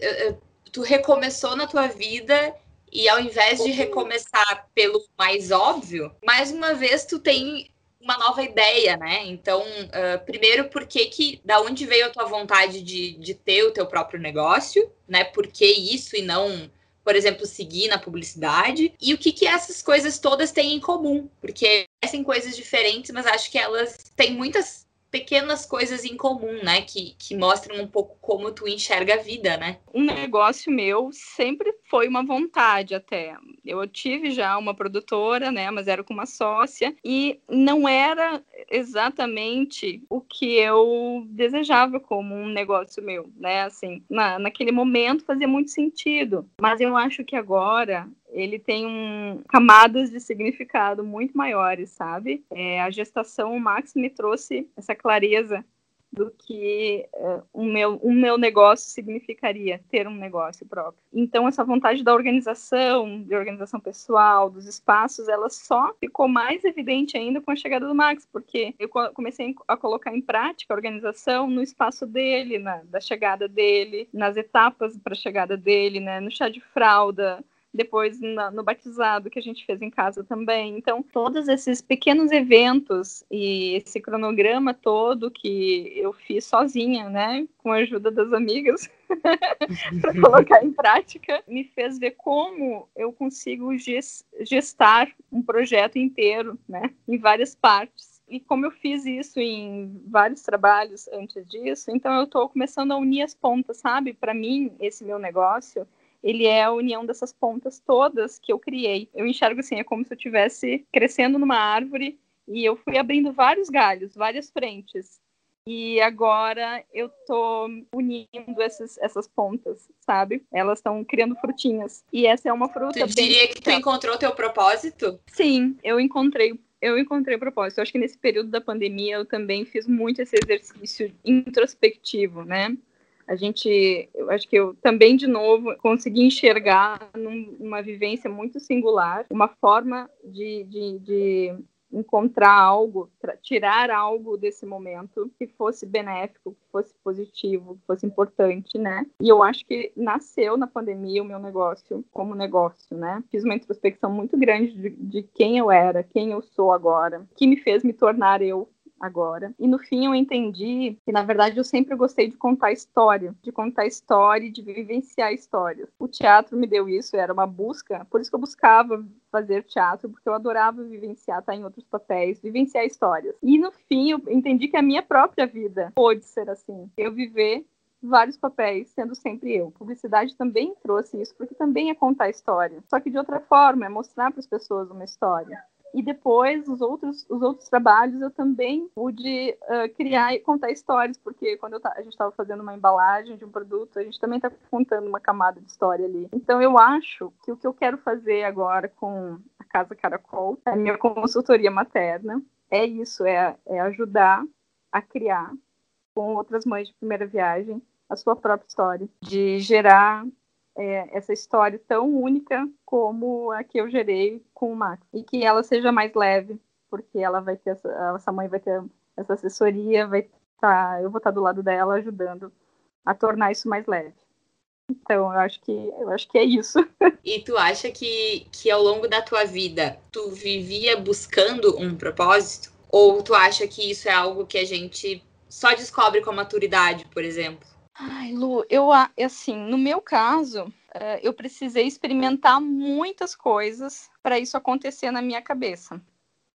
tu recomeçou na tua vida e ao invés de recomeçar pelo mais óbvio, mais uma vez tu tem uma nova ideia, né? Então, uh, primeiro, por que que, da onde veio a tua vontade de, de ter o teu próprio negócio, né? Por que isso e não por exemplo, seguir na publicidade, e o que, que essas coisas todas têm em comum, porque são coisas diferentes, mas acho que elas têm muitas pequenas coisas em comum, né? Que, que mostram um pouco como tu enxerga a vida, né? Um negócio meu sempre foi uma vontade até. Eu tive já uma produtora, né? Mas era com uma sócia e não era exatamente o que eu desejava como um negócio meu, né? Assim, na, naquele momento fazia muito sentido, mas eu acho que agora ele tem um, camadas de significado muito maiores, sabe? É, a gestação, o Max me trouxe essa clareza do que uh, o, meu, o meu negócio significaria, ter um negócio próprio. Então, essa vontade da organização, de organização pessoal, dos espaços, ela só ficou mais evidente ainda com a chegada do Max, porque eu comecei a colocar em prática a organização no espaço dele, na, da chegada dele, nas etapas para a chegada dele, né, no chá de fralda, depois na, no batizado que a gente fez em casa também. Então, todos esses pequenos eventos e esse cronograma todo que eu fiz sozinha, né, com a ajuda das amigas, *laughs* para colocar em prática, me fez ver como eu consigo gestar um projeto inteiro, né, em várias partes e como eu fiz isso em vários trabalhos antes disso, então eu estou começando a unir as pontas, sabe? Para mim, esse meu negócio, ele é a união dessas pontas todas que eu criei. Eu enxergo assim, é como se eu estivesse crescendo numa árvore e eu fui abrindo vários galhos, várias frentes. E agora eu tô unindo essas, essas pontas, sabe? Elas estão criando frutinhas. E essa é uma fruta. Tu diria que tu encontrou teu propósito? Sim, eu encontrei eu encontrei o propósito. Eu acho que nesse período da pandemia eu também fiz muito esse exercício introspectivo, né? A gente, eu acho que eu também, de novo, consegui enxergar numa vivência muito singular, uma forma de, de, de encontrar algo, tirar algo desse momento que fosse benéfico, que fosse positivo, que fosse importante, né? E eu acho que nasceu na pandemia o meu negócio como negócio, né? Fiz uma introspecção muito grande de, de quem eu era, quem eu sou agora, que me fez me tornar eu agora. E no fim eu entendi que, na verdade, eu sempre gostei de contar história, de contar história e de vivenciar histórias. O teatro me deu isso, era uma busca, por isso que eu buscava fazer teatro, porque eu adorava vivenciar, estar em outros papéis, vivenciar histórias. E no fim eu entendi que a minha própria vida pôde ser assim. Eu viver vários papéis, sendo sempre eu. Publicidade também trouxe isso, porque também é contar história. Só que de outra forma, é mostrar para as pessoas uma história. E depois, os outros, os outros trabalhos, eu também pude uh, criar e contar histórias, porque quando a gente estava fazendo uma embalagem de um produto, a gente também está contando uma camada de história ali. Então, eu acho que o que eu quero fazer agora com a Casa Caracol, a minha consultoria materna, é isso, é, é ajudar a criar com outras mães de primeira viagem a sua própria história, de gerar é, essa história tão única como a que eu gerei com o Max. E que ela seja mais leve, porque ela vai ter essa, essa mãe vai ter essa assessoria, vai estar, tá, eu vou estar do lado dela ajudando a tornar isso mais leve. Então, eu acho que eu acho que é isso. *laughs* E tu acha que, que ao longo da tua vida tu vivia buscando um propósito? Ou tu acha que isso é algo que a gente só descobre com a maturidade, por exemplo? Ai, Lu, eu assim, no meu caso, eh, eu precisei experimentar muitas coisas para isso acontecer na minha cabeça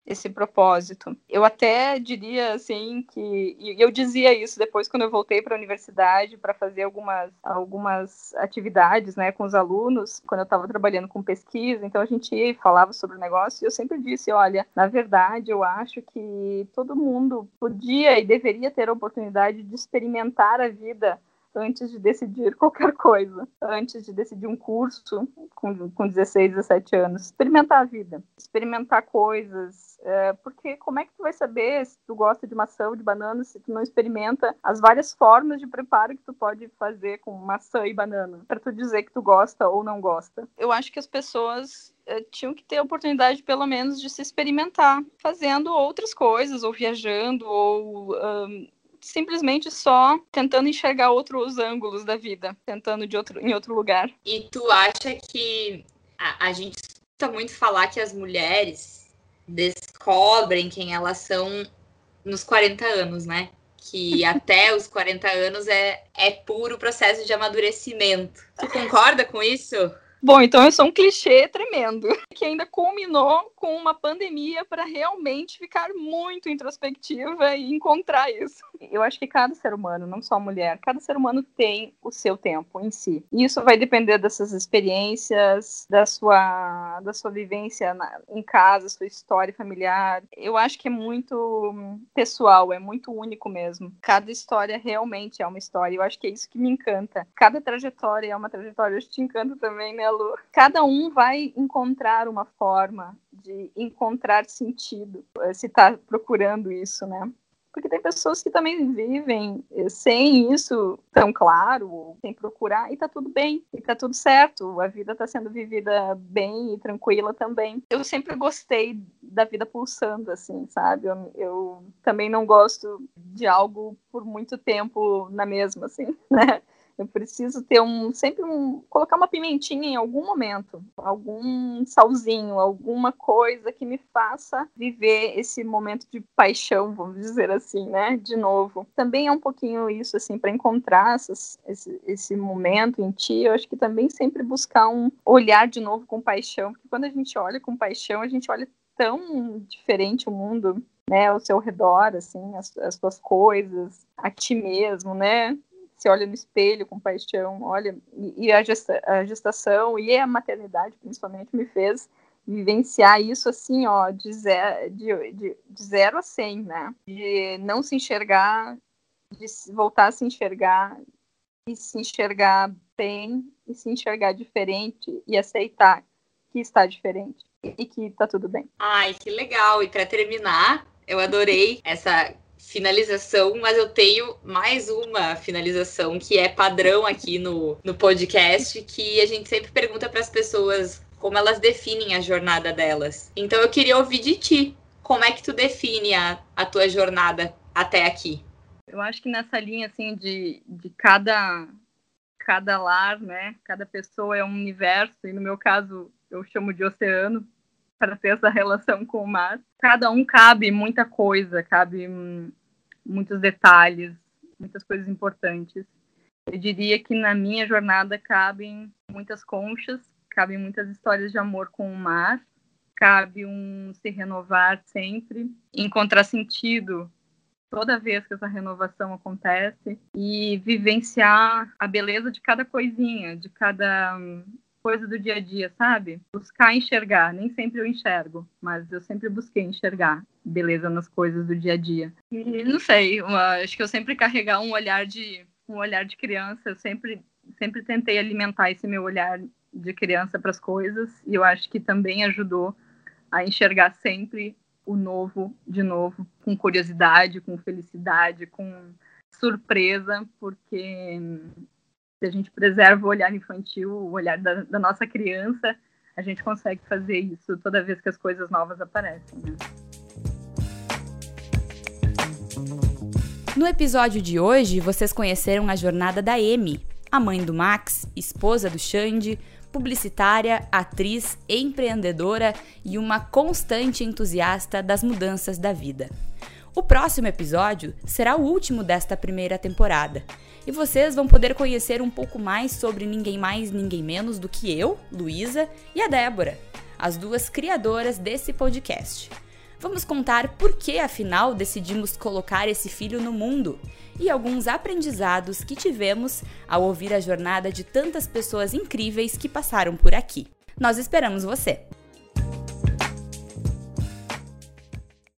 esse propósito. Eu até diria assim que e eu dizia isso depois quando eu voltei para a universidade para fazer algumas algumas atividades, né, com os alunos, quando eu estava trabalhando com pesquisa, então a gente ia e falava sobre o negócio, e eu sempre disse, olha, na verdade, eu acho que todo mundo podia e deveria ter a oportunidade de experimentar a vida antes de decidir *laughs* qualquer coisa, antes de decidir um curso com, com 16, 17 anos. Experimentar a vida, experimentar coisas, é, porque como é que tu vai saber se tu gosta de maçã ou de banana se tu não experimenta as várias formas de preparo que tu pode fazer com maçã e banana, para tu dizer que tu gosta ou não gosta. Eu acho que as pessoas é, tinham que ter a oportunidade, pelo menos, de se experimentar, fazendo outras coisas, ou viajando, ou um, simplesmente só tentando enxergar outros ângulos da vida, tentando de outro, em outro lugar. E tu acha que a, a gente escuta muito falar que as mulheres descobrem quem elas são nos 40 anos, né? Que *laughs* até os 40 anos é, é puro processo de amadurecimento. Tu concorda com isso? Bom, então eu sou um clichê tremendo, *laughs* que ainda culminou com uma pandemia para realmente ficar muito introspectiva e encontrar isso. Eu acho que cada ser humano, não só mulher, cada ser humano tem o seu tempo em si. E isso vai depender dessas experiências, da sua, da sua vivência na, em casa, sua história familiar. Eu acho que é muito pessoal, é muito único mesmo. Cada história realmente é uma história. Eu acho que é isso que me encanta. Cada trajetória é uma trajetória. Eu te encanta também, né? Cada um vai encontrar uma forma de encontrar sentido, eh, se está procurando isso, né? Porque tem pessoas que também vivem eh, sem isso tão claro, sem procurar, e tá tudo bem, e tá tudo certo, a vida tá sendo vivida bem e tranquila também. Eu sempre gostei da vida pulsando, assim, sabe? Eu, eu também não gosto de algo por muito tempo na mesma, assim, *laughs* né? Eu preciso ter um sempre um colocar uma pimentinha em algum momento, algum salzinho, alguma coisa que me faça viver esse momento de paixão, vamos dizer assim, né? De novo. Também é um pouquinho isso assim para encontrar essas, esse, esse momento em ti. Eu acho que também sempre buscar um olhar de novo com paixão, porque quando a gente olha com paixão, a gente olha tão diferente o mundo, né, ao seu redor, assim, as, as suas coisas, a ti mesmo, né? Se olha no espelho com paixão, olha, e, a, gesta, a, gestação e a maternidade, principalmente, me fez vivenciar isso assim, ó, de zero, de, de, de zero a cem, né? De não se enxergar, de voltar a se enxergar, e se enxergar bem, e se enxergar diferente, e aceitar que está diferente e que está tudo bem. Ai, que legal! E para terminar, eu adorei essa finalização, mas eu tenho mais uma finalização que é padrão aqui no, no podcast, que a gente sempre pergunta para as pessoas como elas definem a jornada delas. Então eu queria ouvir de ti, como é que tu define a, a tua jornada até aqui? Eu acho que nessa linha assim de, de cada cada lar, né? Cada pessoa é um universo e no meu caso eu chamo de oceano para ter essa relação com o mar. Cada um cabe muita coisa, cabe muitos detalhes, muitas coisas importantes. Eu diria que na minha jornada cabem muitas conchas, cabem muitas histórias de amor com o mar, cabe um se renovar sempre, encontrar sentido toda vez que essa renovação acontece e vivenciar a beleza de cada coisinha, de cada coisa do dia a dia, sabe? Buscar enxergar. Nem sempre eu enxergo, mas eu sempre busquei enxergar beleza nas coisas do dia a dia. E não sei, uma, acho que eu sempre carregar um olhar de um olhar de criança, eu sempre sempre tentei alimentar esse meu olhar de criança para as coisas e eu acho que também ajudou a enxergar sempre o novo de novo, com curiosidade, com felicidade, com surpresa, porque se a gente preserva o olhar infantil, o olhar da, da nossa criança, a gente consegue fazer isso toda vez que as coisas novas aparecem. Né? No episódio de hoje, vocês conheceram a jornada da Amy, a mãe do Max, esposa do Xande, publicitária, atriz, empreendedora e uma constante entusiasta das mudanças da vida. O próximo episódio será o último desta primeira temporada. E vocês vão poder conhecer um pouco mais sobre ninguém mais, ninguém menos do que eu, Luísa, e a Débora, as duas criadoras desse podcast. Vamos contar por que afinal decidimos colocar esse filho no mundo e alguns aprendizados que tivemos ao ouvir a jornada de tantas pessoas incríveis que passaram por aqui. Nós esperamos você!